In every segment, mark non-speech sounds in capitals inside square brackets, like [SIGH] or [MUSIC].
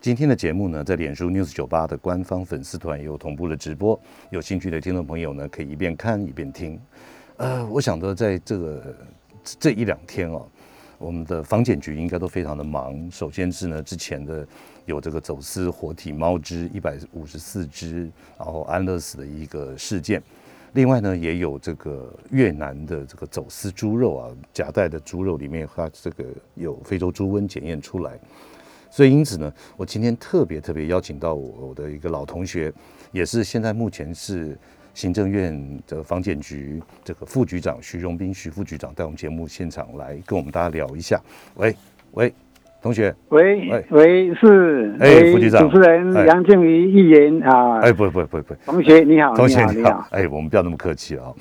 今天的节目呢，在脸书 News 九八的官方粉丝团也有同步的直播，有兴趣的听众朋友呢，可以一边看一边听。呃，我想到在这个这一两天哦，我们的房检局应该都非常的忙。首先是呢，之前的有这个走私活体猫只一百五十四只，然后安乐死的一个事件。另外呢，也有这个越南的这个走私猪肉啊，夹带的猪肉里面它这个有非洲猪瘟检验出来。所以，因此呢，我今天特别特别邀请到我我的一个老同学，也是现在目前是行政院的房检局这个副局长徐荣斌徐副局长，在我们节目现场来跟我们大家聊一下。喂喂，同学，喂喂是哎，副局长，主持人杨靖宇议员啊，哎不不不不，同学你好，同学你好，哎，我们不要那么客气啊。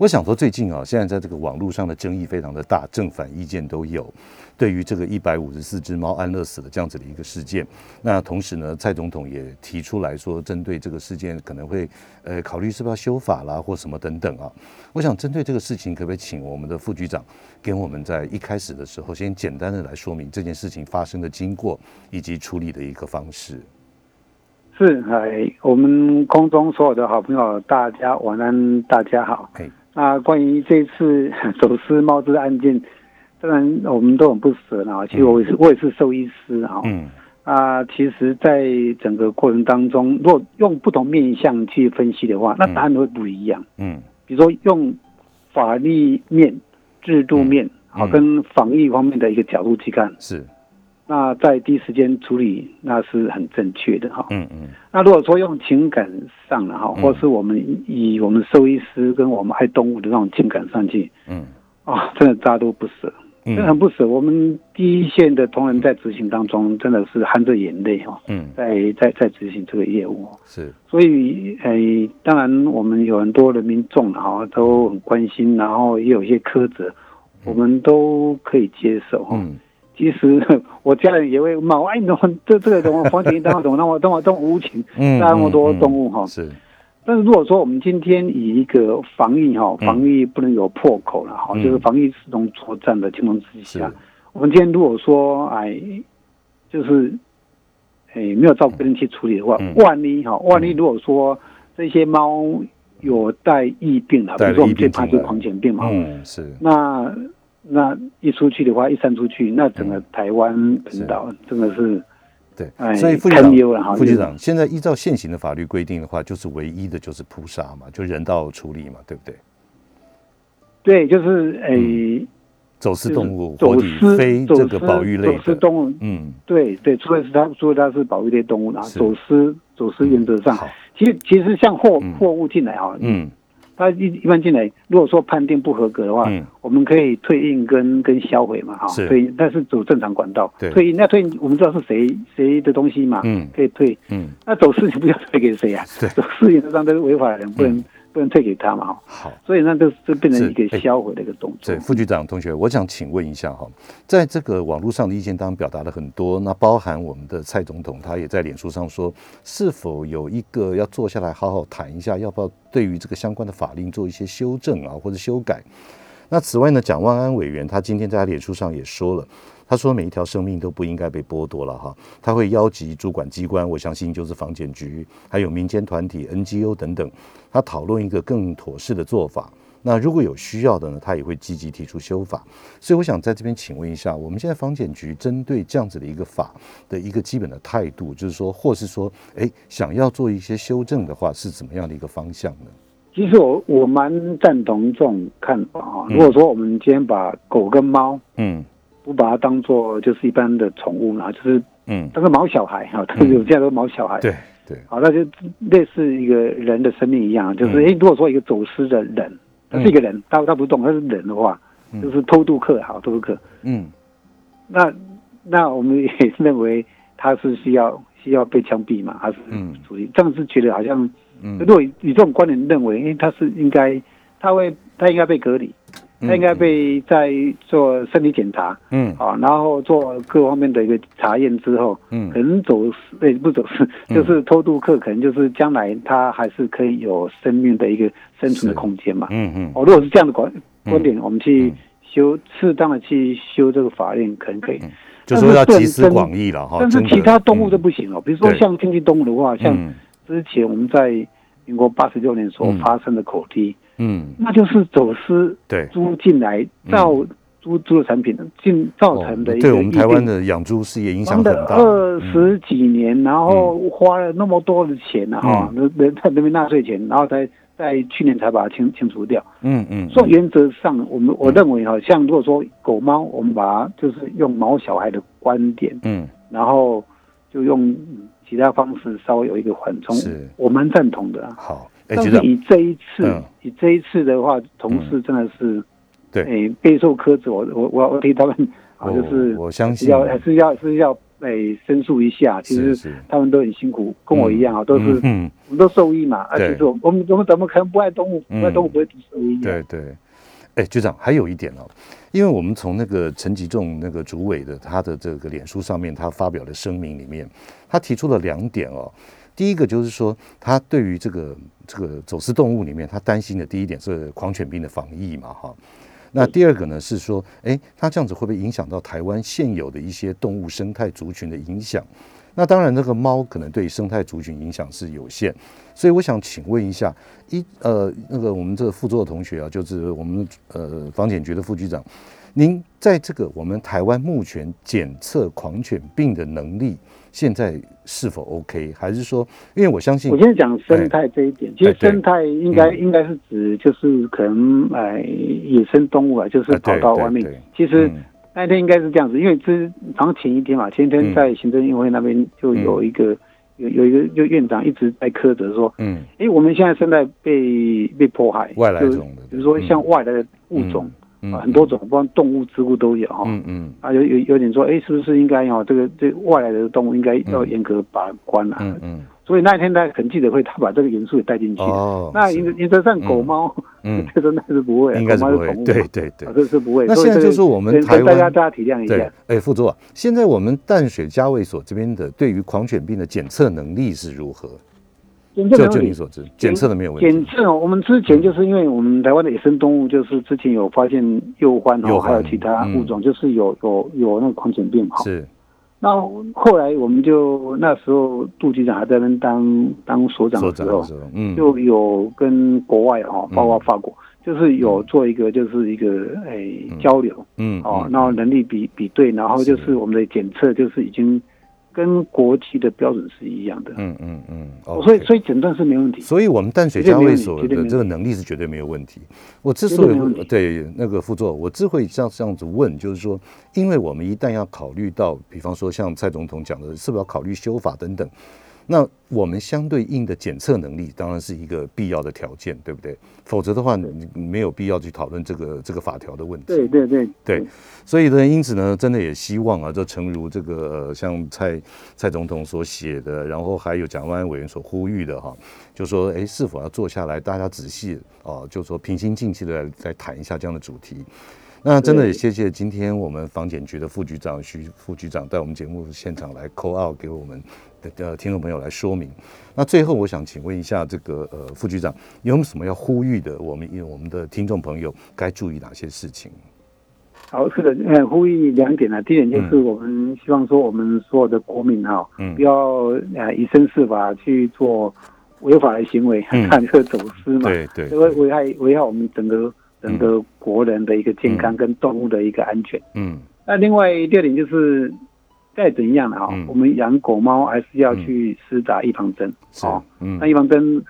我想说，最近啊，现在在这个网络上的争议非常的大，正反意见都有。对于这个一百五十四只猫安乐死的这样子的一个事件，那同时呢，蔡总统也提出来说，针对这个事件可能会呃考虑是不是要修法啦，或什么等等啊。我想针对这个事情，可不可以请我们的副局长跟我们在一开始的时候，先简单的来说明这件事情发生的经过以及处理的一个方式。是哎，我们空中所有的好朋友，大家晚安，大家好。哎，那关于这次 [LAUGHS] 走私猫只案件。当然，我们都很不舍啊。其实我也是，我也是兽医师啊。嗯。啊，其实，在整个过程当中，如果用不同面向去分析的话，那答案会不一样。嗯。比如说，用法律面、制度面，好，跟防疫方面的一个角度去看，是。那在第一时间处理，那是很正确的哈。嗯嗯。那如果说用情感上的哈，或是我们以我们兽医师跟我们爱动物的那种情感上去，嗯。啊，真的大家都不舍。真的很不舍，我们第一线的同仁在执行当中，真的是含着眼泪哈，嗯，在在在执行这个业务，是，所以诶，当然我们有很多的民众哈都很关心，然后也有一些苛责，我们都可以接受哈。其实 [LAUGHS] 我家人也会骂，哎，你怎么这这个怎么黄景当怎么那么那么这么无情，杀那么多动物哈？是。但是如果说我们今天以一个防疫哈，防疫不能有破口了哈，就是防疫始终作战的情况之下，我们今天如果说哎，就是哎没有照顾人去处理的话，万一哈，万一如果说这些猫有带疫病了，比如说我们最怕就是狂犬病嘛，嗯，是，那那一出去的话，一散出去，那整个台湾本岛真的是。对，所以副局长，副局长，现在依照现行的法律规定的话，就是唯一的就是扑杀嘛，就人道处理嘛，对不对？对，就是诶，走私动物、活体非这个保育类的动物，嗯，对对，除非是它，除非它是保育类动物啊，走私走私原则上，其实其实像货货物进来啊，嗯。他一一般进来，如果说判定不合格的话，嗯，我们可以退印跟跟销毁嘛，哈，退印，但是走正常管道，退印，那退运我们知道是谁谁的东西嘛，嗯，可以退，嗯，那走私你不要退给谁啊？[LAUGHS] 走私原则上都是违法的，不能。不能退给他嘛？好，所以那就就变成一个销毁的一个动作。对，副局长同学，我想请问一下哈，在这个网络上的意见当中表达了很多，那包含我们的蔡总统，他也在脸书上说，是否有一个要坐下来好好谈一下，要不要对于这个相关的法令做一些修正啊，或者修改？那此外呢，蒋万安委员他今天在他脸书上也说了。他说：“每一条生命都不应该被剥夺了哈。他会邀集主管机关，我相信就是房检局，还有民间团体、NGO 等等，他讨论一个更妥适的做法。那如果有需要的呢，他也会积极提出修法。所以我想在这边请问一下，我们现在房检局针对这样子的一个法的一个基本的态度，就是说，或是说，哎，想要做一些修正的话，是怎么样的一个方向呢？其实我我蛮赞同这种看法啊。如果说我们今天把狗跟猫，嗯。不把它当做就是一般的宠物嘛，就是嗯，当个毛小孩哈，他有这样的毛小孩，对对，好，那就类似一个人的生命一样，就是哎，如果说一个走失的人，他是一个人，他他不动，他是人的话，就是偷渡客，好，偷渡客，嗯，那那我们也认为他是需要需要被枪毙嘛，还是嗯，属于这样是觉得好像嗯，如果以这种观点认为，因为他是应该，他会，他应该被隔离。他应该被在做身体检查，嗯，啊，然后做各方面的一个查验之后，嗯，可能走失，不走私，就是偷渡客，可能就是将来他还是可以有生命的一个生存的空间嘛，嗯嗯。哦，如果是这样的观观点，我们去修适当的去修这个法令，可能可以，就说要集思广益了哈。但是其他动物都不行了，比如说像经济动物的话，像之前我们在民国八十六年所发生的口蹄。嗯，那就是走私对。猪进来造猪猪的产品进造成的一个对我们台湾的养猪事业影响很大。二十几年，然后花了那么多的钱呢，哈，人人人民纳税钱，然后才在去年才把它清清除掉。嗯嗯，所以原则上，我们我认为哈，像如果说狗猫，我们把它就是用毛小孩的观点，嗯，然后就用其他方式稍微有一个缓冲，是。我蛮赞同的。好。但是以这一次，以这一次的话，同事真的是，对，诶，备受苛责。我我我我替他们 [LAUGHS] 啊，就是我相信要还是要是要哎申诉一下。其实他们都很辛苦，跟我一样啊，都是嗯，我们都受益嘛。而且说我们我们怎么可能不爱动物？不爱动物不会受益。对对，哎，局长还有一点哦，因为我们从那个陈吉仲那个主委的他的这个脸书上面，他发表的声明里面，他提出了两点哦。第一个就是说，他对于这个这个走私动物里面，他担心的第一点是狂犬病的防疫嘛，哈。那第二个呢是说，哎，他这样子会不会影响到台湾现有的一些动物生态族群的影响？那当然，那个猫可能对生态族群影响是有限，所以我想请问一下，一呃，那个我们这个副座的同学啊，就是我们呃房检局的副局长，您在这个我们台湾目前检测狂犬病的能力？现在是否 OK？还是说，因为我相信，我先讲生态这一点。其实生态应该应该是指，就是可能哎，野生动物啊，就是跑到外面。其实那天应该是这样子，因为之好像前一天嘛，前一天在行政院会那边就有一个有有一个就院长一直在苛责说，嗯，哎，我们现在正在被被迫害，外来种的，比如说像外来的物种。啊，很多种，包括动物、植物都有哈。嗯嗯。啊，有有有点说，哎，是不是应该哈？这个这外来的动物应该要严格把关啊。嗯嗯。所以那一天在很记者会，他把这个元素也带进去。哦。那原原则上狗猫，嗯，[LAUGHS] 这真的是不会，应该是不会。对对对，这是不会。那现在就是我们台湾，大家大家体谅一下。哎，副座，现在我们淡水加卫所这边的对于狂犬病的检测能力是如何？就就你所知，检测的没有问题。检测，我们之前就是因为我们台湾的野生动物，就是之前有发现幼獾哦，还有其他物种，就是有有有那个狂犬病哈。是。那后来我们就那时候杜局长还在那当当所长的时候，嗯，就有跟国外哈，包括法国，就是有做一个就是一个诶交流，嗯，哦，然后能力比比对，然后就是我们的检测就是已经。跟国际的标准是一样的，嗯嗯嗯，所以所以诊断是没问题，所以我们淡水加卫所的这个能力是绝对没有问题。我之所以对那个副座，我之所以这样这样子问，就是说，因为我们一旦要考虑到，比方说像蔡总统讲的，是不是要考虑修法等等。那我们相对应的检测能力当然是一个必要的条件，对不对？否则的话，你没有必要去讨论这个这个法条的问题。对对对对，所以呢，因此呢，真的也希望啊，就诚如这个像蔡蔡总统所写的，然后还有蒋万安委员所呼吁的哈，就说哎，是否要坐下来，大家仔细啊，就说平心静气的来来谈一下这样的主题。那真的也谢谢今天我们房检局的副局长徐副局长在我们节目现场来 call out 给我们。的听众朋友来说明。那最后，我想请问一下，这个呃，副局长有没有什么要呼吁的？我们因为我们的听众朋友该注意哪些事情？好，是的，呃，呼吁两点呢。第一点就是我们希望说，我们所有的国民哈，嗯，不要呃以身试法去做违法的行为，看这个走私嘛，对对，会危害危害我们整个整个国人的一个健康跟动物的一个安全。嗯，那另外第二点就是。再怎样的哈，我们养狗猫还是要去施打预防针哦。那预防针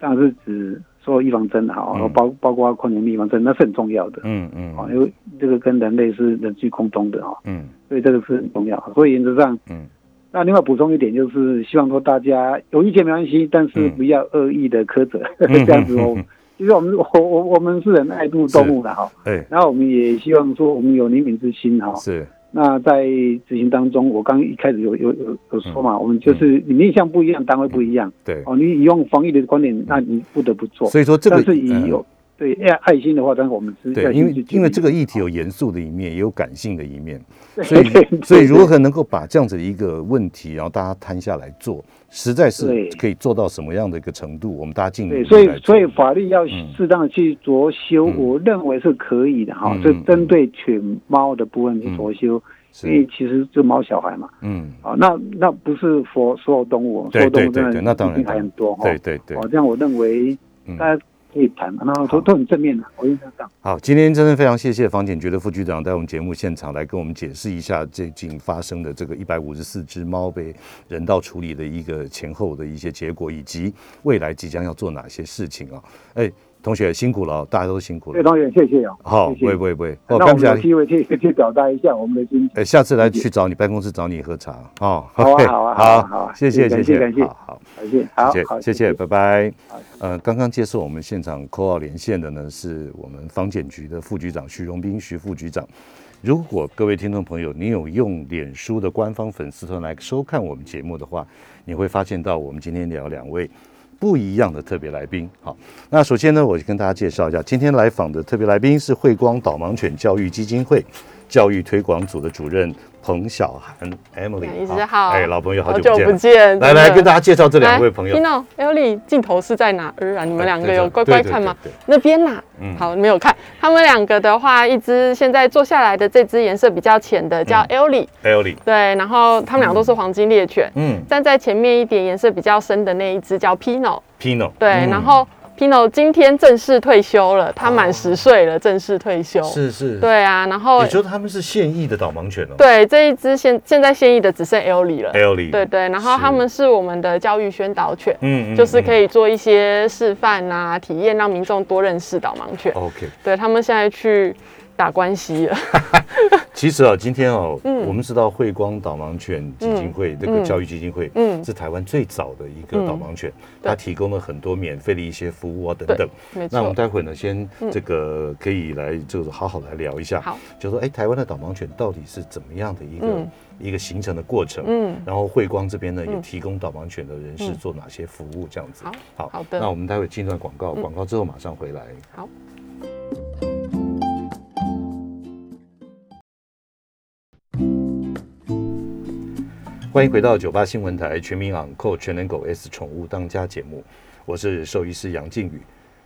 当然是指说预防针哈，包包括狂犬病预防针，那是很重要的。嗯嗯，哦，因为这个跟人类是人畜共通的哈。嗯，所以这个是很重要。所以原则上，嗯，那另外补充一点就是，希望说大家有意见没关系，但是不要恶意的苛责 [LAUGHS] 这样子哦。[LAUGHS] 其实我们 [LAUGHS] 我我我们是很爱护动物的哈。对。然后我们也希望说，我们有怜悯之心哈。是。那在执行当中，我刚一开始有有有有说嘛，我们就是你面向不一样，单位不一样。对。哦，你用防疫的观点，那你不得不做。所以说这个，但是以有对爱爱心的话，但是我们是。对，因为因为这个议题有严肃的一面，也有感性的一面，[LAUGHS] 所以所以如何能够把这样子一个问题，然后大家摊下来做，实在是可以做到什么样的一个程度？我们大家尽力。对，所以所以法律要适当的去酌修，我认为是可以的哈。就针对犬猫的部分去着修。因为其实就猫小孩嘛，嗯，啊，那那不是佛所有动物，所有动物真的那当然还很多哈，对对对，哦，这样我认为大家可以谈嘛，那都都很正面的，我印象上。好，今天真的非常谢谢房检局的副局长在我们节目现场来跟我们解释一下最近发生的这个一百五十四只猫被人道处理的一个前后的一些结果，以及未来即将要做哪些事情啊？哎。同学辛苦了，大家都辛苦了。对，同学谢谢啊。好，不会不会不会。那我们有机会去去表达一下我们的心情。哎，下次来去找你办公室找你喝茶哦。[LAUGHS] 好啊好啊好好，谢谢谢谢，感谢好，感谢好，谢谢拜拜。呃，刚刚接受我们现场 call 连线的呢，是我们房检局的副局长徐荣斌徐副局长。如果各位听众朋友，你有用脸书的官方粉丝团来收看我们节目的话，你会发现到我们今天聊两位。不一样的特别来宾，好，那首先呢，我就跟大家介绍一下，今天来访的特别来宾是慧光导盲犬教育基金会教育推广组的主任。彭小涵，Emily，你好，哎，老朋友，好久不见，来来跟大家介绍这两位朋友。Pino，Emily，镜头是在哪？儿啊？你们两个有乖乖看吗？那边啦，嗯，好，没有看。他们两个的话，一只现在坐下来的这只颜色比较浅的叫 Ellie，Ellie，对，然后他们俩都是黄金猎犬，嗯，站在前面一点颜色比较深的那一只叫 Pino，Pino，对，然后。Pino 今天正式退休了，他满十岁了，正式退休。是是，对啊，然后你说他们是现役的导盲犬哦。对，这一只现现在现役的只剩 Ellie 了。Ellie，对对，然后他们是我们的教育宣导犬，嗯，就是可以做一些示范啊、体验，让民众多认识导盲犬。OK，对他们现在去。打关系了。[LAUGHS] 其实啊，今天哦，我们知道慧光导盲犬基金会这个教育基金会，嗯，是台湾最早的一个导盲犬，它提供了很多免费的一些服务啊等等。那我们待会呢，先这个可以来就是好好来聊一下，好，就说哎，台湾的导盲犬到底是怎么样的一个一个形成的过程？嗯，然后慧光这边呢，也提供导盲犬的人士做哪些服务？这样子。好，好的。那我们待会进段广告，广告之后马上回来。好。欢迎回到九八新闻台全民昂扣全能狗 S 宠物当家节目，我是兽医师杨靖宇。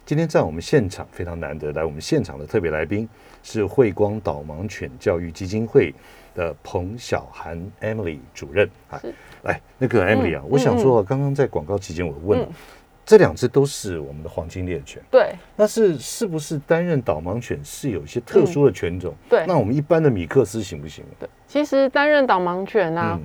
今天在我们现场非常难得，来我们现场的特别来宾是慧光导盲犬教育基金会的彭小涵 Emily 主任啊。来，那个 Emily 啊，我想说，刚刚在广告期间我问，这两只都是我们的黄金猎犬，对，那是是不是担任导盲犬是有一些特殊的犬种？对，那我们一般的米克斯行不行？对，其实担任导盲犬啊。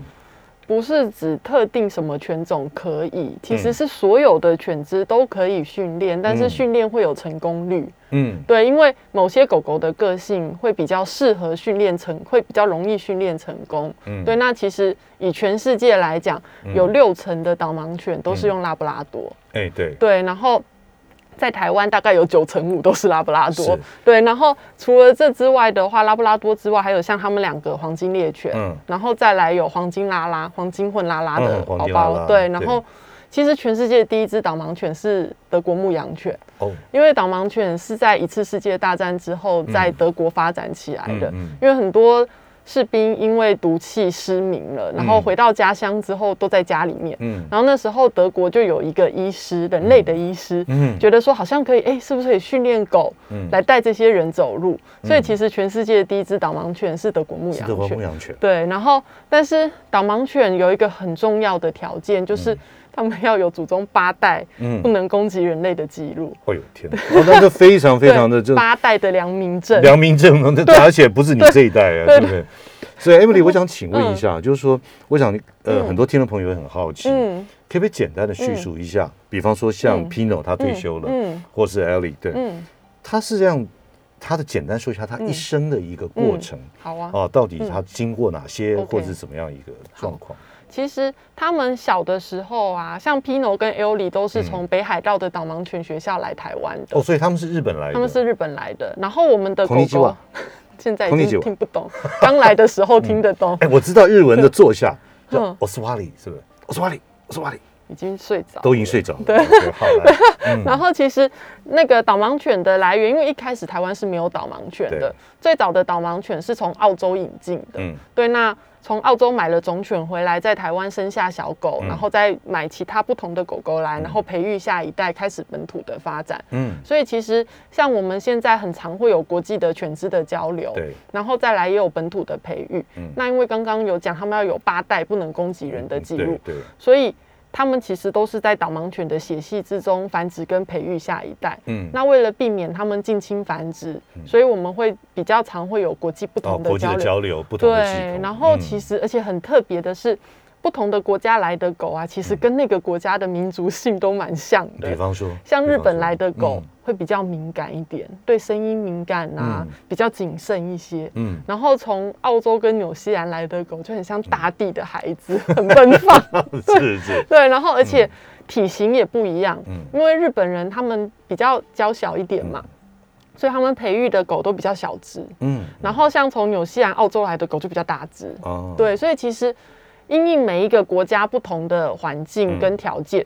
不是指特定什么犬种可以，其实是所有的犬只都可以训练，但是训练会有成功率。嗯，对，因为某些狗狗的个性会比较适合训练成，会比较容易训练成功。嗯，对，那其实以全世界来讲，有六成的导盲犬都是用拉布拉多。哎，对，对，然后。在台湾大概有九成五都是拉布拉多，对。然后除了这之外的话，拉布拉多之外，还有像他们两个黄金猎犬，嗯，然后再来有黄金拉拉、黄金混拉拉的宝宝，对。然后其实全世界第一只导盲犬是德国牧羊犬，哦，因为导盲犬是在一次世界大战之后在德国发展起来的，因为很多。士兵因为毒气失明了，然后回到家乡之后都在家里面。嗯，然后那时候德国就有一个医师，人类的医师，嗯，觉得说好像可以，哎，是不是可以训练狗，嗯，来带这些人走路？所以其实全世界第一只导盲犬是德国牧羊犬。德国牧羊犬。对，然后但是导盲犬有一个很重要的条件，就是他们要有祖宗八代，嗯，不能攻击人类的记录。哎呦天哦，那就非常非常的就八代的良民证。良民证，而且不是你这一代啊，对。不对？所以，Emily，我想请问一下，就是说，我想，呃，很多听众朋友也很好奇，嗯，可不可以简单的叙述一下？比方说，像 Pino 他退休了，嗯，或是 Ellie，对，嗯，他是这样，他的简单说一下他一生的一个过程，好啊，啊，到底他经过哪些，或者是怎么样一个状况？其实他们小的时候啊，像 Pino 跟 Ellie 都是从北海道的导盲犬学校来台湾的，哦，所以他们是日本来的，他们是日本来的，然后我们的狗狗。[LAUGHS] 现在已经听不懂。刚来的时候 [LAUGHS] 听得懂。哎，我知道日文的 [LAUGHS] 坐下叫 oswali，是不是？oswali，oswali。已经睡着，都已经睡着。对，好。[LAUGHS] 然后其实那个导盲犬的来源，因为一开始台湾是没有导盲犬的，最早的导盲犬是从澳洲引进的。嗯，对。那从澳洲买了种犬回来，在台湾生下小狗，然后再买其他不同的狗狗来，然后培育下一代，开始本土的发展。嗯，所以其实像我们现在很常会有国际的犬只的交流，对，然后再来也有本土的培育。嗯，那因为刚刚有讲，他们要有八代不能攻击人的记录，对，所以。他们其实都是在导盲犬的血系之中繁殖跟培育下一代。嗯，那为了避免他们近亲繁殖，所以我们会比较常会有国际不同的交流，不同的对，然后其实而且很特别的是。不同的国家来的狗啊，其实跟那个国家的民族性都蛮像的。比方说，像日本来的狗会比较敏感一点，对声音敏感啊，比较谨慎一些。嗯，然后从澳洲跟纽西兰来的狗就很像大地的孩子，很奔放。[LAUGHS] 是是。对，然后而且体型也不一样。嗯，因为日本人他们比较娇小一点嘛，所以他们培育的狗都比较小只。嗯，然后像从纽西兰、澳洲来的狗就比较大只。哦，对，所以其实。因应每一个国家不同的环境跟条件，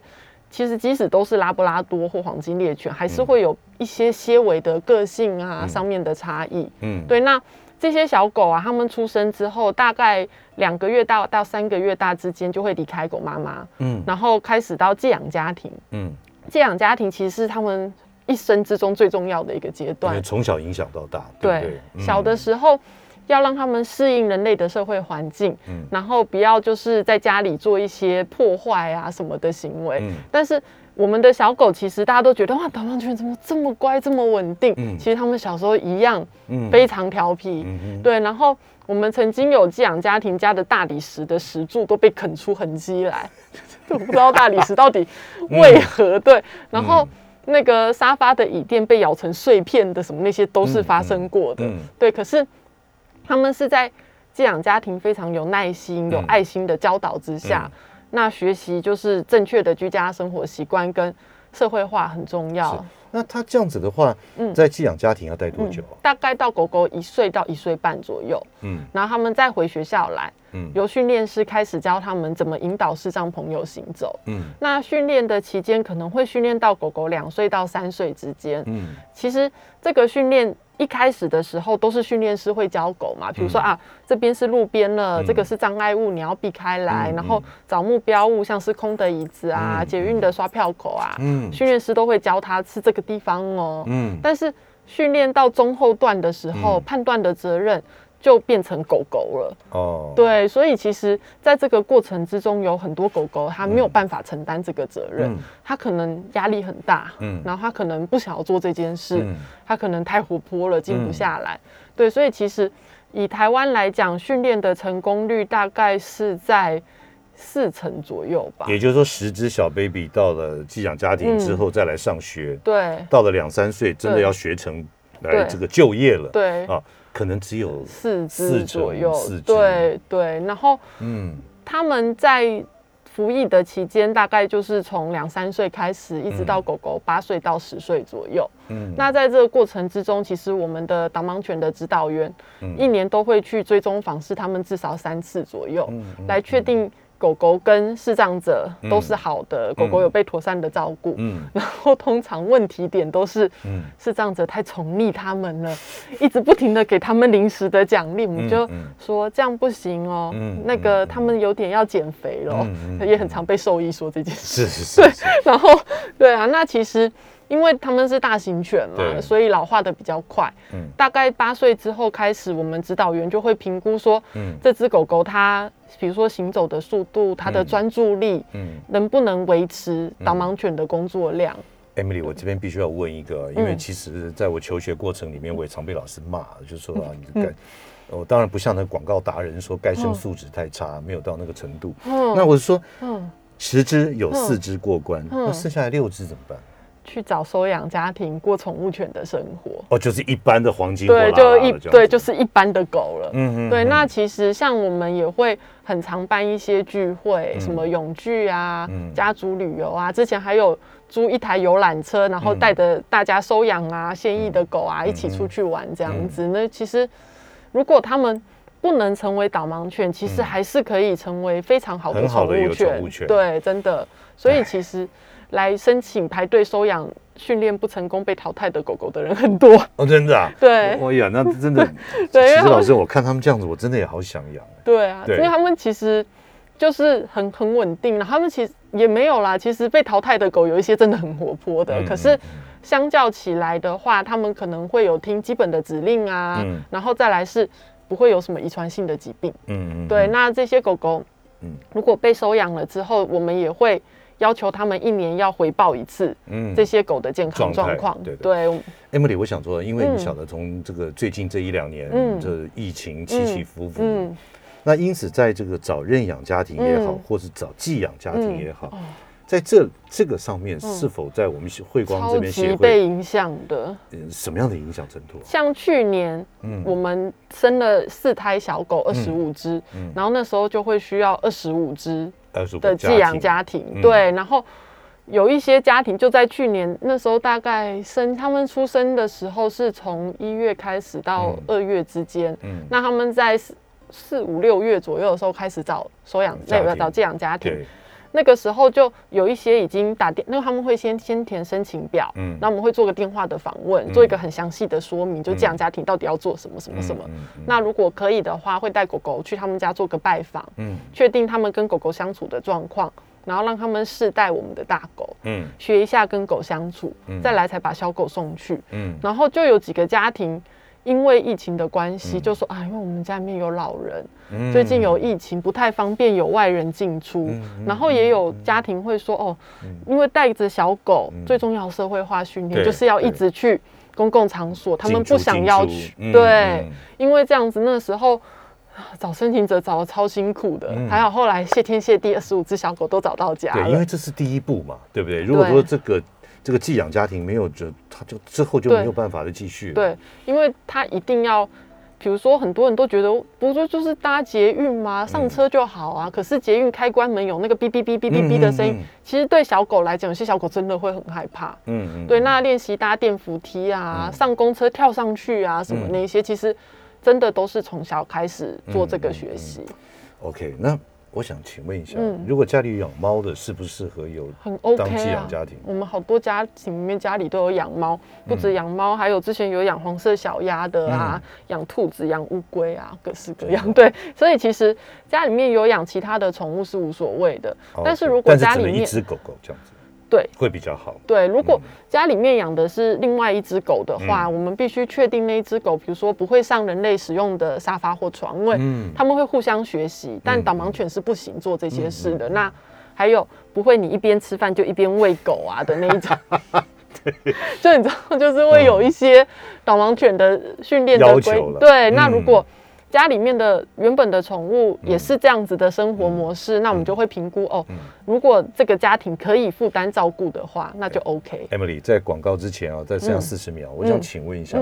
其实即使都是拉布拉多或黄金猎犬，还是会有一些些微的个性啊上面的差异。嗯，对。那这些小狗啊，它们出生之后，大概两个月大到三个月大之间就会离开狗妈妈。嗯，然后开始到寄养家庭。嗯，寄养家庭其实是他们一生之中最重要的一个阶段，从小影响到大。对，小的时候。要让他们适应人类的社会环境，嗯，然后不要就是在家里做一些破坏啊什么的行为。嗯，但是我们的小狗其实大家都觉得哇，导盲犬怎么这么乖，这么稳定？嗯，其实他们小时候一样，嗯，非常调皮。嗯对。然后我们曾经有寄养家庭家的大理石的石柱都被啃出痕迹来，[LAUGHS] 就不知道大理石到底为何对。然后那个沙发的椅垫被咬成碎片的什么那些都是发生过的。嗯，对。可是。他们是在寄养家庭非常有耐心、有爱心的教导之下，那学习就是正确的居家生活习惯跟社会化很重要。那他这样子的话，在寄养家庭要待多久？大概到狗狗一岁到一岁半左右。嗯，然后他们再回学校来。嗯，由训练师开始教他们怎么引导视障朋友行走。嗯，那训练的期间可能会训练到狗狗两岁到三岁之间。嗯，其实这个训练。一开始的时候都是训练师会教狗嘛，比如说啊，这边是路边了，这个是障碍物，你要避开来，然后找目标物，像是空的椅子啊、捷运的刷票口啊，嗯。训练师都会教他是这个地方哦。嗯，但是训练到中后段的时候，判断的责任。就变成狗狗了。哦，对，所以其实在这个过程之中，有很多狗狗它没有办法承担这个责任，它可能压力很大，嗯，然后它可能不想要做这件事，它可能太活泼了，静不下来，对，所以其实以台湾来讲，训练的成功率大概是在四成左右吧。也就是说，十只小 baby 到了寄养家庭之后再来上学，对，到了两三岁真的要学成来这个就业了，对。啊。可能只有四只左右，对对，然后嗯，他们在服役的期间，大概就是从两三岁开始，一直到狗狗八岁到十岁左右。嗯，那在这个过程之中，其实我们的导盲犬的指导员，一年都会去追踪访视他们至少三次左右，来确定。狗狗跟视障者都是好的，狗狗有被妥善的照顾。嗯，然后通常问题点都是，嗯，视障者太宠溺他们了，一直不停的给他们零食的奖励，我们就说这样不行哦。嗯，那个他们有点要减肥了，也很常被兽医说这件事。是是是。对，[LAUGHS] 然后对啊，那其实。因为他们是大型犬嘛，所以老化的比较快。嗯，大概八岁之后开始，我们指导员就会评估说，嗯，这只狗狗它，比如说行走的速度、它的专注力，嗯，能不能维持导盲犬的工作量？Emily，我这边必须要问一个，因为其实在我求学过程里面，我也常被老师骂，就说啊，[LAUGHS] 你该，我当然不像那广告达人说该生素质太差，没有到那个程度。嗯，那我是说，嗯，十只有四只过关，那剩下来六只怎么办？去找收养家庭过宠物犬的生活哦，就是一般的黄金对，就一对，就是一般的狗了。嗯嗯，对。那其实像我们也会很常办一些聚会，什么泳聚啊，家族旅游啊。之前还有租一台游览车，然后带着大家收养啊、现役的狗啊一起出去玩这样子。那其实如果他们不能成为导盲犬，其实还是可以成为非常好的宠物犬。对，真的。所以其实来申请排队收养训练不成功被淘汰的狗狗的人很多。[LAUGHS] 哦，真的啊？对。哎呀，那真的。[LAUGHS] 对，其实老师，我看他们这样子，我真的也好想养。对啊，因为他们其实就是很很稳定，他们其实也没有啦。其实被淘汰的狗有一些真的很活泼的，可是相较起来的话，他们可能会有听基本的指令啊，然后再来是。不会有什么遗传性的疾病。嗯嗯。对，那这些狗狗，嗯，如果被收养了之后，我们也会要求他们一年要回报一次，嗯，这些狗的健康状况。对对。Emily，我想说，因为你晓得，从这个最近这一两年，嗯，这疫情起起伏伏，嗯，那因此在这个找认养家庭也好，或是找寄养家庭也好。在这这个上面，是否在我们汇光这边协会被影响的？什么样的影响程度？像去年，嗯，我们生了四胎小狗，二十五只，嗯，然后那时候就会需要二十五只的寄养家庭，对，然后有一些家庭就在去年那时候，大概生他们出生的时候是从一月开始到二月之间，嗯，那他们在四四五六月左右的时候开始找收养那个找寄养家庭。那个时候就有一些已经打电，那他们会先先填申请表，嗯，那我们会做个电话的访问，做一个很详细的说明，就寄养家庭到底要做什么什么什么。那如果可以的话，会带狗狗去他们家做个拜访，嗯，确定他们跟狗狗相处的状况，然后让他们试带我们的大狗，嗯，学一下跟狗相处，再来才把小狗送去，嗯，然后就有几个家庭。因为疫情的关系，就说啊，因为我们家里面有老人，最近有疫情，不太方便有外人进出。然后也有家庭会说，哦，因为带着小狗，最重要社会化训练就是要一直去公共场所，他们不想要去。对，因为这样子那时候找申请者找的超辛苦的，还好后来谢天谢地，二十五只小狗都找到家了。对，因为这是第一步嘛，对不对？如果说这个。这个寄养家庭没有，就他就之后就没有办法的继续。对，因为他一定要，比如说很多人都觉得，不就就是搭捷运吗？上车就好啊。可是捷运开关门有那个哔哔哔哔哔哔的声音，其实对小狗来讲，有些小狗真的会很害怕。嗯嗯。对，那练习搭电扶梯啊，上公车跳上去啊，什么那些，其实真的都是从小开始做这个学习。OK，那。我想请问一下，如果家里养猫的，适不适合有很 OK 当寄养家庭？我们好多家庭里面家里都有养猫，不止养猫，还有之前有养黄色小鸭的啊，养兔子、养乌龟啊，各式各样。对，所以其实家里面有养其他的宠物是无所谓的。但是如果家里面一只狗狗这样子。对，会比较好。对，如果家里面养的是另外一只狗的话，我们必须确定那一只狗，比如说不会上人类使用的沙发或床，因为他们会互相学习。但导盲犬是不行做这些事的。那还有不会你一边吃饭就一边喂狗啊的那一种，[LAUGHS] [LAUGHS] 就你知道，就是会有一些导盲犬的训练的规。对，那如果。家里面的原本的宠物也是这样子的生活模式，那我们就会评估哦。如果这个家庭可以负担照顾的话，那就 OK。Emily 在广告之前啊，再剩下四十秒，我想请问一下，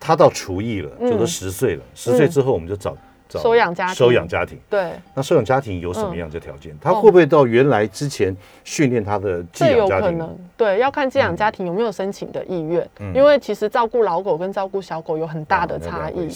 他到厨艺了，就都十岁了，十岁之后我们就找。收养家庭，收养家庭，对。那收养家庭有什么样的条件？他会不会到原来之前训练他的寄养家庭？对，要看寄养家庭有没有申请的意愿。嗯因为其实照顾老狗跟照顾小狗有很大的差异。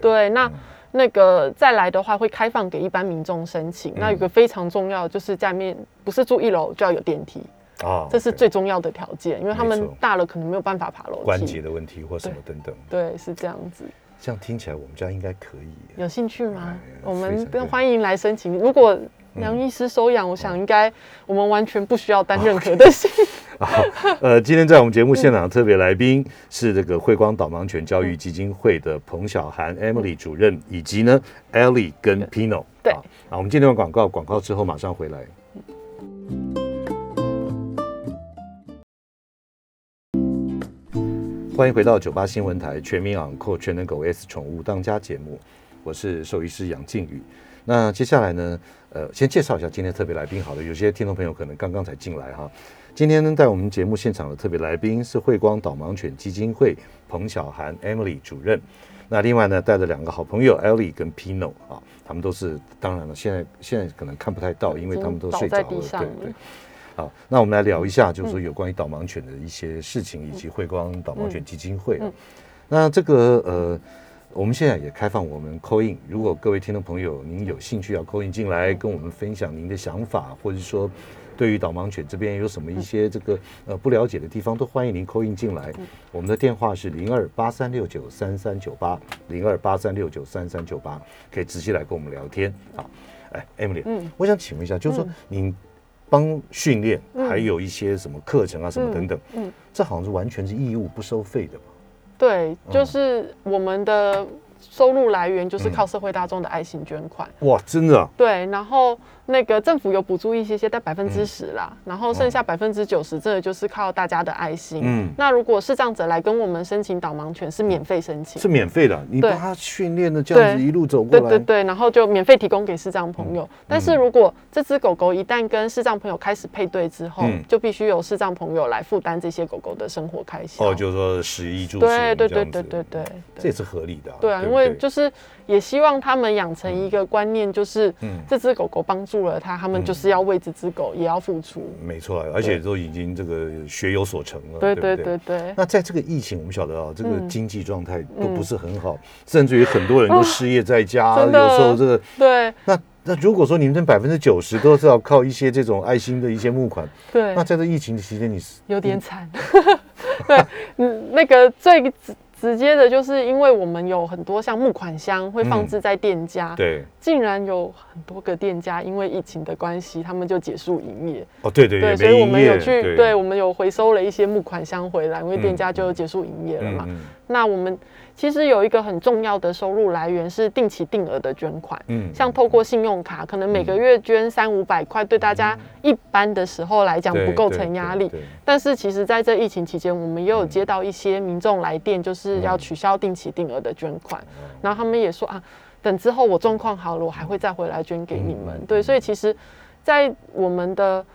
对，那那个再来的话会开放给一般民众申请。那有个非常重要就是下面不是住一楼就要有电梯啊，这是最重要的条件，因为他们大了可能没有办法爬楼梯，关节的问题或什么等等。对，是这样子。这样听起来，我们家应该可以。有兴趣吗？我们欢迎来申请。如果梁医师收养，我想应该我们完全不需要担任何的心。[LAUGHS] 好，呃，今天在我们节目现场特别来宾是这个慧光导盲犬教育基金会的彭小涵 Emily 主任，以及呢 Ellie 跟 Pino。对，啊，我们今天的广告，广告之后马上回来。欢迎回到九八新闻台全民养狗全能狗 S 宠物当家节目，我是兽医师杨靖宇。那接下来呢，呃，先介绍一下今天特别来宾。好了，有些听众朋友可能刚刚才进来哈。今天呢，在我们节目现场的特别来宾是慧光导盲犬基金会彭小涵 Emily 主任。那另外呢，带着两个好朋友 Ellie 跟 Pino 啊，他们都是当然了，现在现在可能看不太到，因为他们都睡着了，对对。好，那我们来聊一下，就是说有关于导盲犬的一些事情，以及慧光导盲犬基金会。那这个呃我们现在也开放我们 coin，如果各位听众朋友您有兴趣要 coin 进来跟我们分享您的想法，或者说对于导盲犬这边有什么一些这个呃不了解的地方，都欢迎您扣印进来。我们的电话是零二八三六九三三九八零二八三六九三三九八，可以直接来跟我们聊天。啊。哎，Emily，嗯，我想请问一下，就是说您帮训练还有一些什么课程啊，什么等等，嗯，这好像是完全是义务不收费的吧？对，就是我们的收入来源就是靠社会大众的爱心捐款。哇，真的？对，然后。那个政府有补助一些些，但百分之十啦，然后剩下百分之九十，真的就是靠大家的爱心。嗯，那如果视障者来跟我们申请导盲犬，是免费申请，是免费的。你把他训练的这样子一路走过来，对对对，然后就免费提供给视障朋友。但是如果这只狗狗一旦跟视障朋友开始配对之后，就必须由视障朋友来负担这些狗狗的生活开销。哦，就是说食衣住对对对对对对，这也是合理的。对啊，因为就是也希望他们养成一个观念，就是这只狗狗帮助了他，他们就。是要为这只狗也要付出，没错，而且都已经这个学有所成了，对对对对。那在这个疫情，我们晓得啊，这个经济状态都不是很好，甚至于很多人都失业在家，有时候这个对。那那如果说你们这百分之九十都是要靠一些这种爱心的一些募款，对。那在这疫情的期间，你是有点惨，[LAUGHS] 对，嗯，那个最。直接的，就是因为我们有很多像木款箱会放置在店家，对，竟然有很多个店家因为疫情的关系，他们就结束营业。哦，对对对，所以我们有去，对我们有回收了一些木款箱回来，因为店家就结束营业了嘛。那我们。其实有一个很重要的收入来源是定期定额的捐款，嗯，像透过信用卡，可能每个月捐三五百块，对大家一般的时候来讲不构成压力。但是其实在这疫情期间，我们也有接到一些民众来电，就是要取消定期定额的捐款，然后他们也说啊，等之后我状况好了，我还会再回来捐给你们。对，所以其实，在我们的。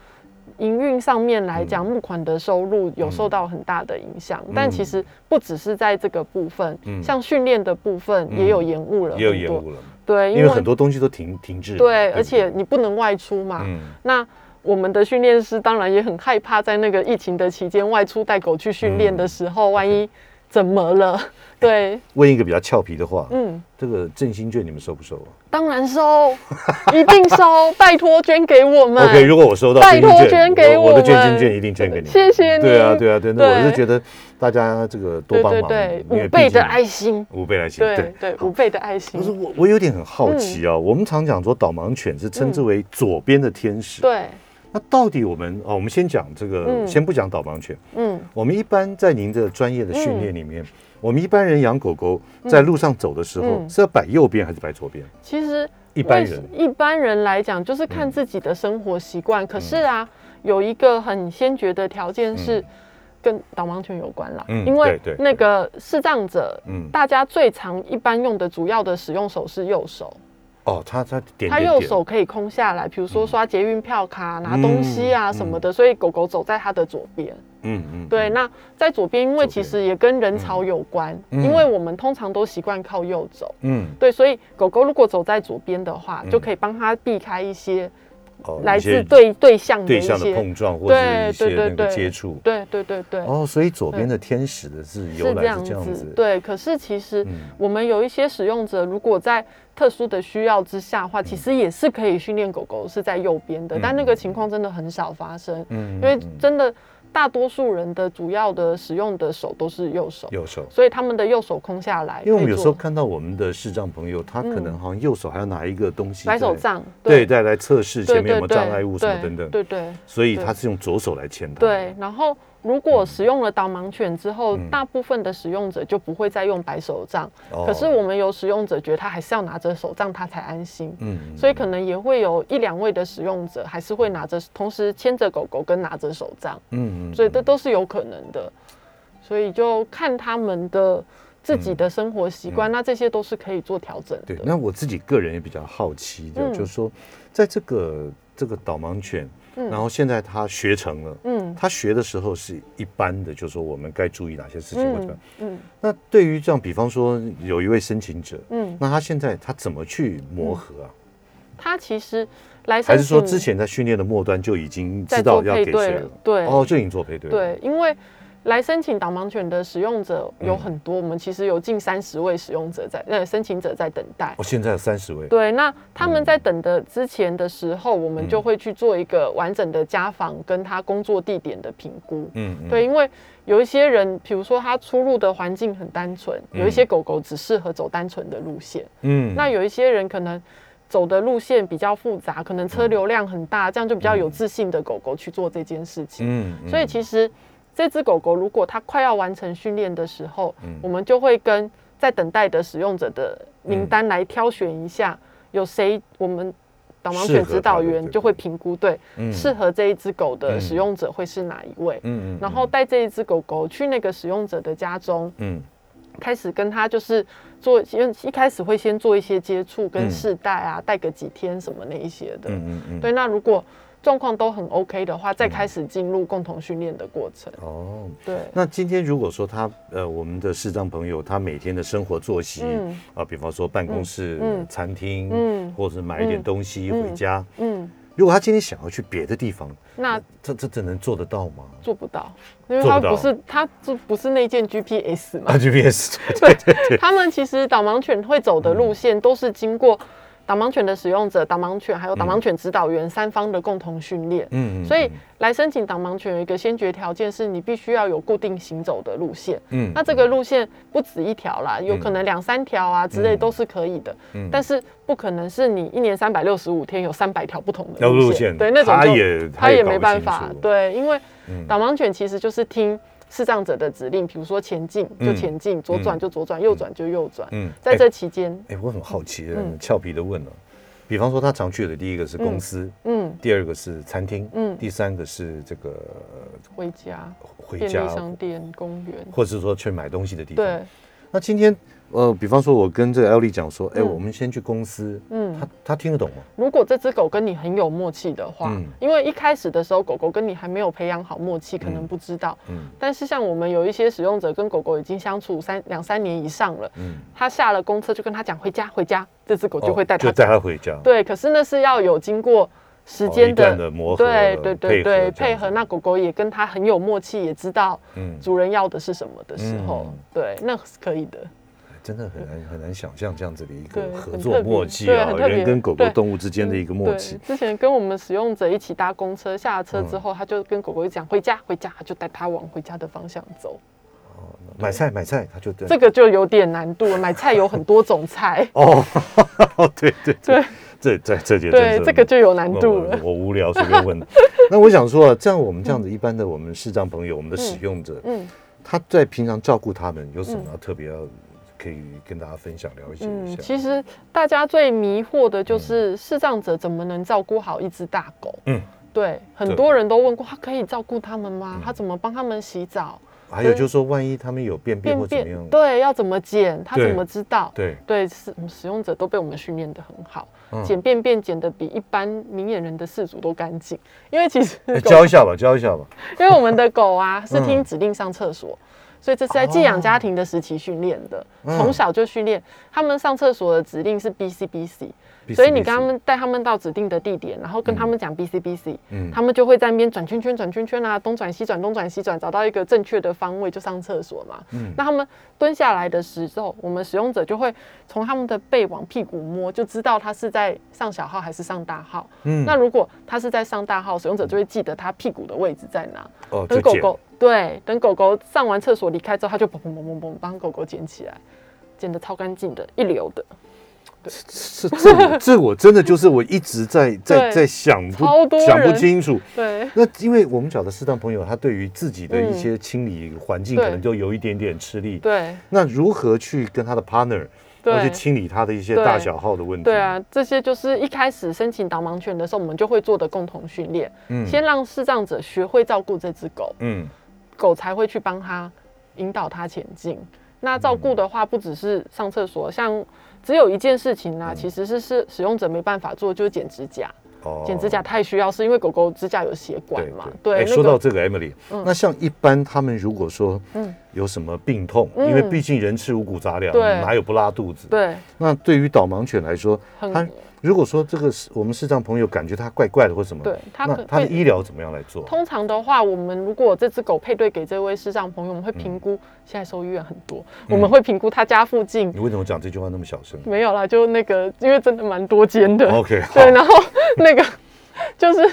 营运上面来讲，募款的收入有受到很大的影响，但其实不只是在这个部分，像训练的部分也有延误了，也有延误了。对，因为很多东西都停停滞。对，而且你不能外出嘛。那我们的训练师当然也很害怕，在那个疫情的期间外出带狗去训练的时候，万一。怎么了？对，[LAUGHS] 问一个比较俏皮的话，嗯，这个振兴券你们收不收啊？当然收，[LAUGHS] 一定收，拜托捐给我们。OK，如果我收到，拜托捐给我我的捐金券一定捐给你。谢谢你。对啊，对啊，对，那我是觉得大家这个多帮忙，对五倍的爱心，五倍爱心，对对，五倍的爱心。不是我，我有点很好奇啊。我们常讲说导盲犬是称之为左边的天使，对。那到底我们哦，我们先讲这个，先不讲导盲犬。嗯，我们一般在您的专业的训练里面，我们一般人养狗狗在路上走的时候是要摆右边还是摆左边？其实一般人。一般人来讲，就是看自己的生活习惯。可是啊，有一个很先决的条件是跟导盲犬有关啦，因为那个视障者，嗯，大家最常一般用的主要的使用手是右手。哦，他他点他右手可以空下来，比如说刷捷运票卡、拿东西啊什么的，所以狗狗走在他的左边。嗯嗯，对。那在左边，因为其实也跟人潮有关，因为我们通常都习惯靠右走。嗯，对，所以狗狗如果走在左边的话，就可以帮他避开一些。来自对对象对象的碰撞或者一些那个接触，对对对对。哦，所以左边的天使的是由来是这样子，对。可是其实我们有一些使用者，如果在特殊的需要之下的话，其实也是可以训练狗狗是在右边的，但那个情况真的很少发生，嗯，因为真的。大多数人的主要的使用的手都是右手，右手，所以他们的右手空下来。因为我们有时候看到我们的视障朋友，他可能好像右手还要拿一个东西，白手杖，对，再来测试前面有没有障碍物什么等等，对对。所以他是用左手来牵的。对，然后。如果使用了导盲犬之后，大部分的使用者就不会再用白手杖。可是我们有使用者觉得他还是要拿着手杖，他才安心。嗯，所以可能也会有一两位的使用者还是会拿着，同时牵着狗狗跟拿着手杖。嗯嗯，所以这都是有可能的。所以就看他们的自己的生活习惯，那这些都是可以做调整的。对，那我自己个人也比较好奇，就就是说，在这个这个导盲犬。然后现在他学成了，嗯，他学的时候是一般的，就是说我们该注意哪些事情或者，嗯，那对于这样，比方说有一位申请者，嗯，那他现在他怎么去磨合啊？他其实来还是说之前在训练的末端就已经知道要给谁了？对，哦，就已经做配对。对，因为来申请导盲犬的使用者有很多，我们其实有近三十位使用者在，呃，申请者在等待。哦，现在有三十位。对，那他们在等的之前的时候，我们就会去做一个完整的家访跟他工作地点的评估。嗯，对，因为有一些人，比如说他出入的环境很单纯，有一些狗狗只适合走单纯的路线。嗯，那有一些人可能走的路线比较复杂，可能车流量很大，这样就比较有自信的狗狗去做这件事情。嗯，所以其实。这只狗狗如果它快要完成训练的时候，我们就会跟在等待的使用者的名单来挑选一下，有谁我们导盲犬指导员就会评估对适合这一只狗的使用者会是哪一位，嗯。然后带这一只狗狗去那个使用者的家中，嗯。开始跟他就是做，因为一开始会先做一些接触跟试戴啊，戴个几天什么那一些的，嗯。对，那如果。状况都很 OK 的话，再开始进入共同训练的过程。哦，对。那今天如果说他呃，我们的视障朋友，他每天的生活作息啊，比方说办公室、餐厅，嗯，或者是买一点东西回家，嗯，如果他今天想要去别的地方，那这这这能做得到吗？做不到，因为他不是他这不是那件 GPS 嘛？GPS 对对对。他们其实导盲犬会走的路线都是经过。导盲犬的使用者、导盲犬还有导盲犬指导员三方的共同训练，嗯，所以来申请导盲犬有一个先决条件是你必须要有固定行走的路线，嗯，那这个路线不止一条啦，有可能两三条啊之类都是可以的，嗯，但是不可能是你一年三百六十五天有三百条不同的路线，对，那种他也他也没办法，对，因为导盲犬其实就是听。视障者的指令，比如说前进就前进，左转就左转，右转就右转。嗯，在这期间，哎，我很好奇很，俏皮的问了，比方说他常去的第一个是公司，嗯，第二个是餐厅，嗯，第三个是这个回家，回家商店、公园，或者是说去买东西的地方。对，那今天。呃，比方说，我跟这个艾丽讲说，哎，我们先去公司，嗯，他他听得懂吗？如果这只狗跟你很有默契的话，嗯，因为一开始的时候，狗狗跟你还没有培养好默契，可能不知道，嗯，但是像我们有一些使用者跟狗狗已经相处三两三年以上了，嗯，他下了公车就跟他讲回家回家，这只狗就会带他带他回家，对，可是那是要有经过时间的磨合，对对对对，配合那狗狗也跟它很有默契，也知道主人要的是什么的时候，对，那是可以的。真的很难很难想象这样子的一个合作默契啊，人跟狗狗动物之间的一个默契。之前跟我们使用者一起搭公车，下了车之后，他就跟狗狗讲回家回家，就带它往回家的方向走。哦，买菜买菜，他就这个就有点难度了。买菜有很多种菜哦，对 [LAUGHS] 对对，这这这节对这个就有难度了。我无聊随便问。[LAUGHS] 那我想说，这样我们这样子一般的我们视障朋友，我们的使用者，嗯，他在平常照顾他们有什么特别要？可以跟大家分享了解一下。其实大家最迷惑的就是视障者怎么能照顾好一只大狗？嗯，对，很多人都问过，他可以照顾他们吗？他怎么帮他们洗澡？还有就是说，万一他们有便便或怎么样？对，要怎么捡？他怎么知道？对对，使使用者都被我们训练的很好，捡便便捡的比一般明眼人的饲主都干净。因为其实教一下吧，教一下吧。[LAUGHS] 因为我们的狗啊 [LAUGHS] 是听指令上厕所。所以这是在寄养家庭的时期训练的，从小就训练他们上厕所的指令是 B C B C。所以你跟他们带他们到指定的地点，然后跟他们讲 B C B C，嗯，他们就会在那边转圈圈转圈圈啊，东转西转东转西转，找到一个正确的方位就上厕所嘛。嗯，那他们蹲下来的时候，我们使用者就会从他们的背往屁股摸，就知道他是在上小号还是上大号。嗯，那如果他是在上大号，使用者就会记得他屁股的位置在哪。哦，等狗狗对，等狗狗上完厕所离开之后，他就砰砰砰砰砰帮狗狗捡起来，捡的超干净的，一流的。[LAUGHS] 是这这我真的就是我一直在在在想不想不清楚。对，那因为我们找的适当朋友，他对于自己的一些清理环境可能就有一点点吃力。对，那如何去跟他的 partner 要去清理他的一些大小号的问题？对啊，这些就是一开始申请导盲犬的时候，我们就会做的共同训练。嗯，先让视障者学会照顾这只狗，嗯，狗才会去帮他引导他前进。那照顾的话，不只是上厕所，像。只有一件事情啦，其实是是使用者没办法做，就是剪指甲。哦，剪指甲太需要，是因为狗狗指甲有血管嘛？对。说到这个，Emily，那像一般他们如果说嗯有什么病痛，因为毕竟人吃五谷杂粮，哪有不拉肚子？对。那对于导盲犬来说，它如果说这个是我们视障朋友感觉它怪怪的或什么，对，他那他的医疗怎么样来做？通常的话，我们如果这只狗配对给这位视障朋友，我们会评估。现在兽医院很多，我们会评估他家附近。你为什么讲这句话那么小声？没有啦，就那个，因为真的蛮多间的。OK，对，然后那个 [LAUGHS] 就是。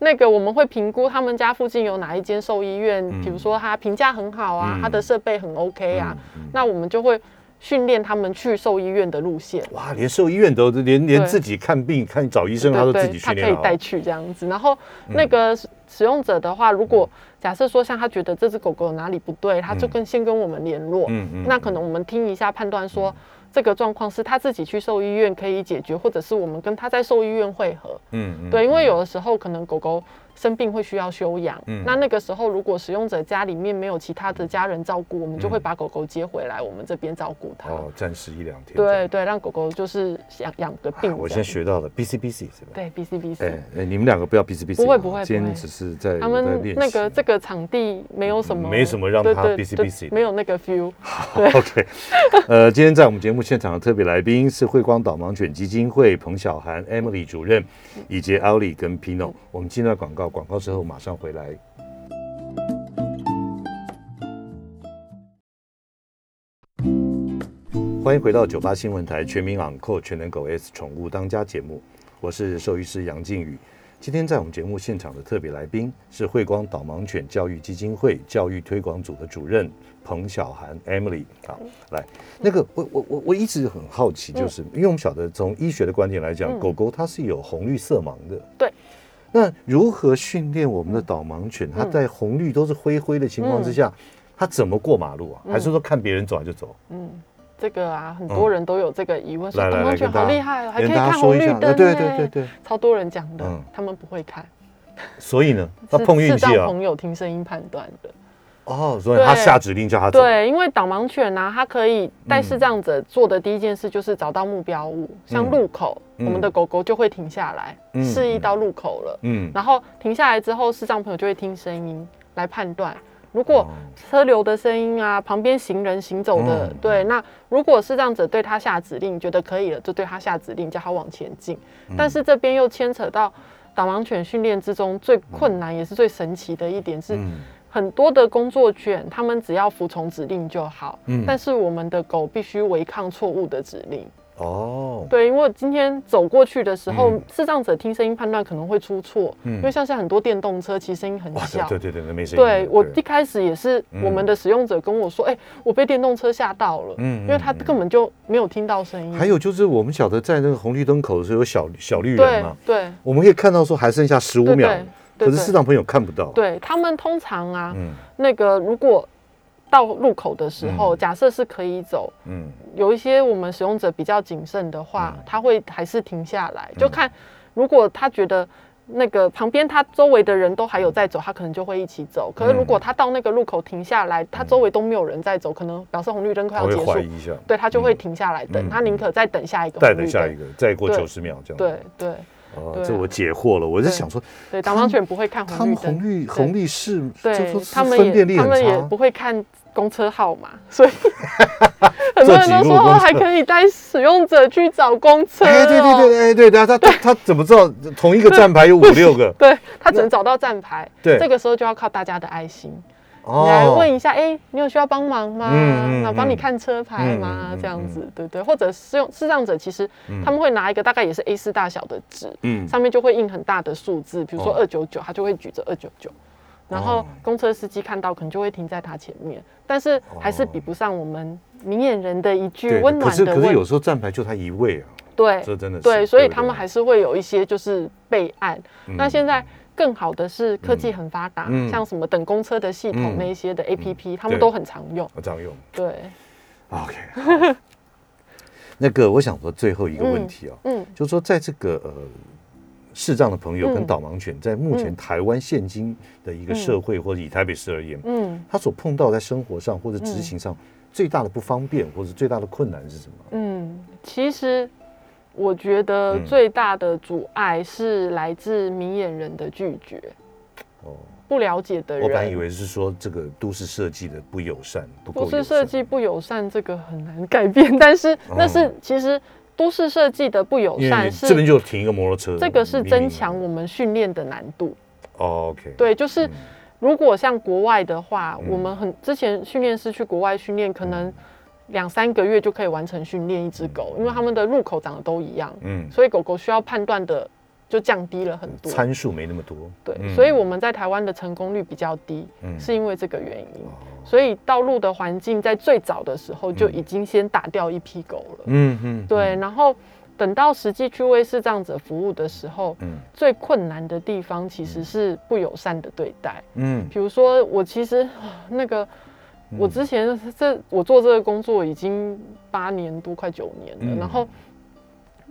那个我们会评估他们家附近有哪一间兽医院，比如说他评价很好啊，他的设备很 OK 啊，那我们就会训练他们去兽医院的路线。哇，连兽医院都连连自己看病看找医生他都自己训练他可以带去这样子。然后那个使用者的话，如果假设说像他觉得这只狗狗哪里不对，他就跟先跟我们联络，嗯嗯，那可能我们听一下判断说。这个状况是他自己去兽医院可以解决，或者是我们跟他在兽医院会合。嗯，对，因为有的时候可能狗狗。生病会需要休养，嗯那那个时候如果使用者家里面没有其他的家人照顾，我们就会把狗狗接回来，我们这边照顾它。哦，暂时一两天。对对，让狗狗就是养养个病。我先学到了 B C B C 是吧？对 B C B C。哎哎，你们两个不要 B C B C。不会不会，今天只是在他们那个这个场地没有什么，没什么让他 B C B C，没有那个 feel。OK，[LAUGHS] 呃，今天在我们节目现场的特别来宾是慧光导盲犬基金会彭小涵 Emily 主任，以及 Ali 跟 Pino。我们进段广告，广告之后马上。回来，欢迎回到九八新闻台全民昂扣全能狗 S 宠物当家节目，我是兽医师杨靖宇。今天在我们节目现场的特别来宾是慧光导盲犬教育基金会教育推广组的主任彭小涵 Emily。好，来，那个我我我我一直很好奇，就是因为我们晓得从医学的观点来讲，狗狗它是有红绿色盲的，对。那如何训练我们的导盲犬？它在红绿都是灰灰的情况之下，它怎么过马路啊？还是说看别人走就走？嗯，这个啊，很多人都有这个疑问，说导盲犬好厉害，还可以看红绿灯，对对对对，超多人讲的，他们不会看。所以呢，[LAUGHS] 他碰运气啊，朋友听声音判断的。哦，所以他下指令叫他走。对，因为导盲犬呢，它可以带视障者做的第一件事就是找到目标物，像路口，我们的狗狗就会停下来，示意到路口了。嗯，然后停下来之后，视障朋友就会听声音来判断，如果车流的声音啊，旁边行人行走的，对，那如果视障者对他下指令，觉得可以了，就对他下指令，叫他往前进。但是这边又牵扯到导盲犬训练之中最困难也是最神奇的一点是。很多的工作犬，他们只要服从指令就好。嗯，但是我们的狗必须违抗错误的指令。哦，对，因为今天走过去的时候，视障者听声音判断可能会出错。嗯，因为像是很多电动车，其实声音很小。对对对，没声音。对我一开始也是，我们的使用者跟我说：“哎，我被电动车吓到了。”嗯，因为他根本就没有听到声音。还有就是，我们晓得在那个红绿灯口的时候有小小绿人嘛？对，我们可以看到说还剩下十五秒。可是市场朋友看不到。对他们通常啊，那个如果到路口的时候，假设是可以走，嗯，有一些我们使用者比较谨慎的话，他会还是停下来，就看如果他觉得那个旁边他周围的人都还有在走，他可能就会一起走。可是如果他到那个路口停下来，他周围都没有人在走，可能表示红绿灯快要结束，对他就会停下来等，他宁可再等下一个，再等下一个，再过九十秒这样。对对。哦，这我解惑了。我在想说，对导盲犬不会看红绿灯，红绿红绿是，对，他们也他们也不会看公车号码，所以 [LAUGHS] 很多人都说还可以带使用者去找公车。哎，对对对，哎对，他他他怎么知道同一个站牌有五六个？[LAUGHS] 对他只能找到站牌。对，这个时候就要靠大家的爱心。你来问一下，哎，你有需要帮忙吗？那帮你看车牌吗？这样子，对对，或者是用视障者，其实他们会拿一个大概也是 A 四大小的纸，嗯，上面就会印很大的数字，比如说二九九，他就会举着二九九，然后公车司机看到可能就会停在他前面，但是还是比不上我们明眼人的一句温暖的。可是可是有时候站牌就他一位啊，对，这真的是对，所以他们还是会有一些就是备案。那现在。更好的是科技很发达，像什么等公车的系统那一些的 A P P，他们都很常用。常用。对。OK。[LAUGHS] 那个，我想说最后一个问题啊，嗯，就是说在这个呃视障的朋友跟导盲犬，在目前台湾现今的一个社会或者以台北市而言，嗯，他所碰到在生活上或者执行上最大的不方便或者最大的困难是什么？嗯，其实。我觉得最大的阻碍是来自明眼人的拒绝，哦，不了解的人。我本来以为是说这个都市设计的不友善，不是设计不友善，这个很难改变。[LAUGHS] 但是那是其实都市设计的不友善是这边就停一个摩托车，这个是增强我们训练的难度。OK，对，就是如果像国外的话，我们很之前训练师去国外训练，可能两三个月就可以完成训练一只狗，因为它们的入口长得都一样，嗯，所以狗狗需要判断的。就降低了很多，参数没那么多。对，所以我们在台湾的成功率比较低，嗯是因为这个原因。所以道路的环境在最早的时候就已经先打掉一批狗了。嗯嗯。对，然后等到实际去为视障者服务的时候，嗯，最困难的地方其实是不友善的对待。嗯，比如说我其实那个，我之前这我做这个工作已经八年多，快九年了，然后。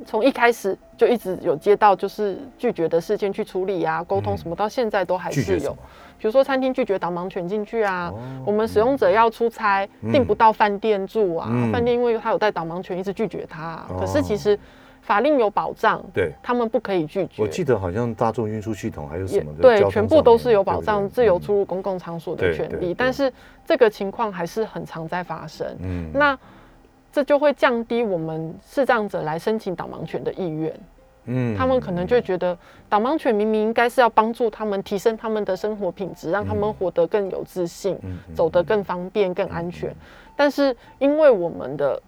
从一开始就一直有接到就是拒绝的事件去处理啊，沟通什么，到现在都还是有。比如说餐厅拒绝导盲犬进去啊，我们使用者要出差订不到饭店住啊，饭店因为他有带导盲犬一直拒绝他。可是其实法令有保障，对，他们不可以拒绝。我记得好像大众运输系统还有什么对，全部都是有保障，自由出入公共场所的权利。但是这个情况还是很常在发生。嗯，那。这就会降低我们视障者来申请导盲犬的意愿。嗯，他们可能就觉得导盲犬明明应该是要帮助他们提升他们的生活品质，让他们活得更有自信，走得更方便、更安全。但是因为我们的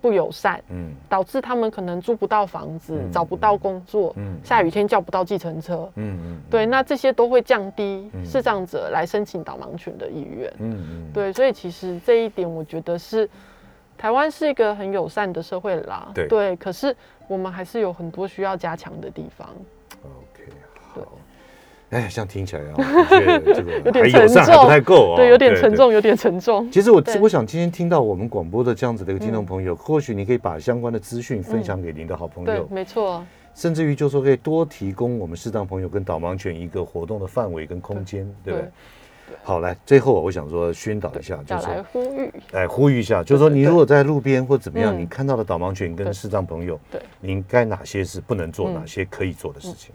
不友善，嗯，导致他们可能租不到房子，找不到工作，嗯，下雨天叫不到计程车，嗯嗯，对，那这些都会降低视障者来申请导盲犬的意愿。嗯嗯，对，所以其实这一点我觉得是。台湾是一个很友善的社会啦，对，可是我们还是有很多需要加强的地方。哎，像听起来啊，这个 [LAUGHS] 有点沉重，还不太够啊。对，有点沉重，有点沉重。其实我我想今天听到我们广播的这样子的一个听众朋友，或许你可以把相关的资讯分享给您的好朋友。没错。甚至于就说可以多提供我们适当朋友跟导盲犬一个活动的范围跟空间，对不对？好，来，最后我想说宣导一下，就是来呼吁，来呼吁一下，就是说你如果在路边或怎么样，你看到了导盲犬跟视障朋友，对，您该哪些是不能做，哪些可以做的事情？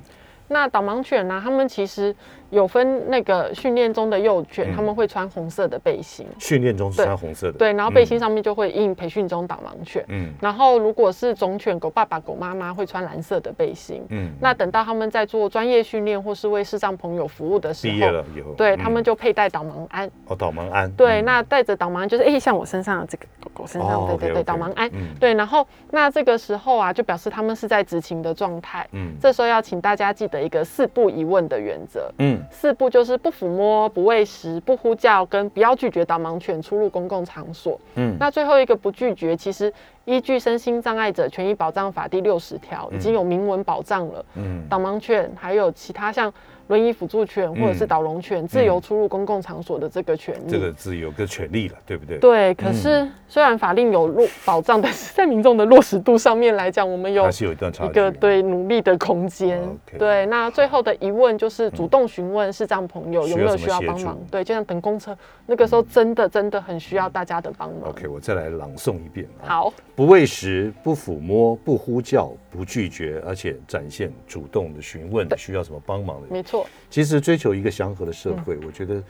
那导盲犬呢？他们其实。有分那个训练中的幼犬，他们会穿红色的背心。训练中是穿红色的，对，然后背心上面就会印培训中导盲犬。嗯，然后如果是种犬，狗爸爸、狗妈妈会穿蓝色的背心。嗯，那等到他们在做专业训练或是为视障朋友服务的时候，毕业了以后，对他们就佩戴导盲鞍。哦，导盲鞍。对，那带着导盲就是哎，像我身上的这个狗狗身上，对对对，导盲鞍。对，然后那这个时候啊，就表示他们是在执勤的状态。嗯，这时候要请大家记得一个四不疑问的原则。嗯，四不就是。不抚摸、不喂食、不呼叫，跟不要拒绝导盲犬出入公共场所。嗯，那最后一个不拒绝，其实依据《身心障碍者权益保障法》第六十条，已经有明文保障了。嗯，导盲犬还有其他像。轮椅辅助犬或者是导龙犬自由出入公共场所的这个权利，这个自由跟权利了，对不对？对。可是虽然法令有落保障，但是在民众的落实度上面来讲，我们有还是有一段差一个对努力的空间。对。那最后的疑问就是主动询问视障朋友有没有需要帮忙。对，就像等公车那个时候，真的真的很需要大家的帮忙。OK，我再来朗诵一遍。好。不喂食，不抚摸，不呼叫，不拒绝，而且展现主动的询问，需要什么帮忙的？没错。其实追求一个祥和的社会，我觉得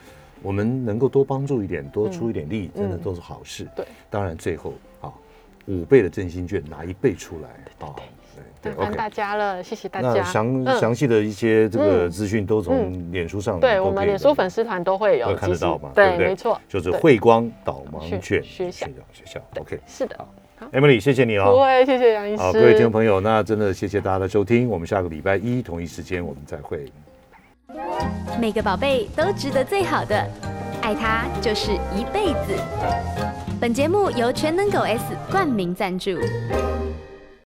我们能够多帮助一点，多出一点力，真的都是好事。对。当然，最后啊，五倍的振兴券拿一倍出来啊！对，麻烦大家了，谢谢大家。那详详细的一些这个资讯都从脸书上，对我们脸书粉丝团都会有看得到嘛？对，没错，就是慧光导盲犬学校学校。OK，是的。Emily，谢谢你哦。不会，谢谢杨医师。好，各位听众朋友，那真的谢谢大家的收听。我们下个礼拜一同一时间我们再会。每个宝贝都值得最好的，爱他就是一辈子。本节目由全能狗 S 冠名赞助。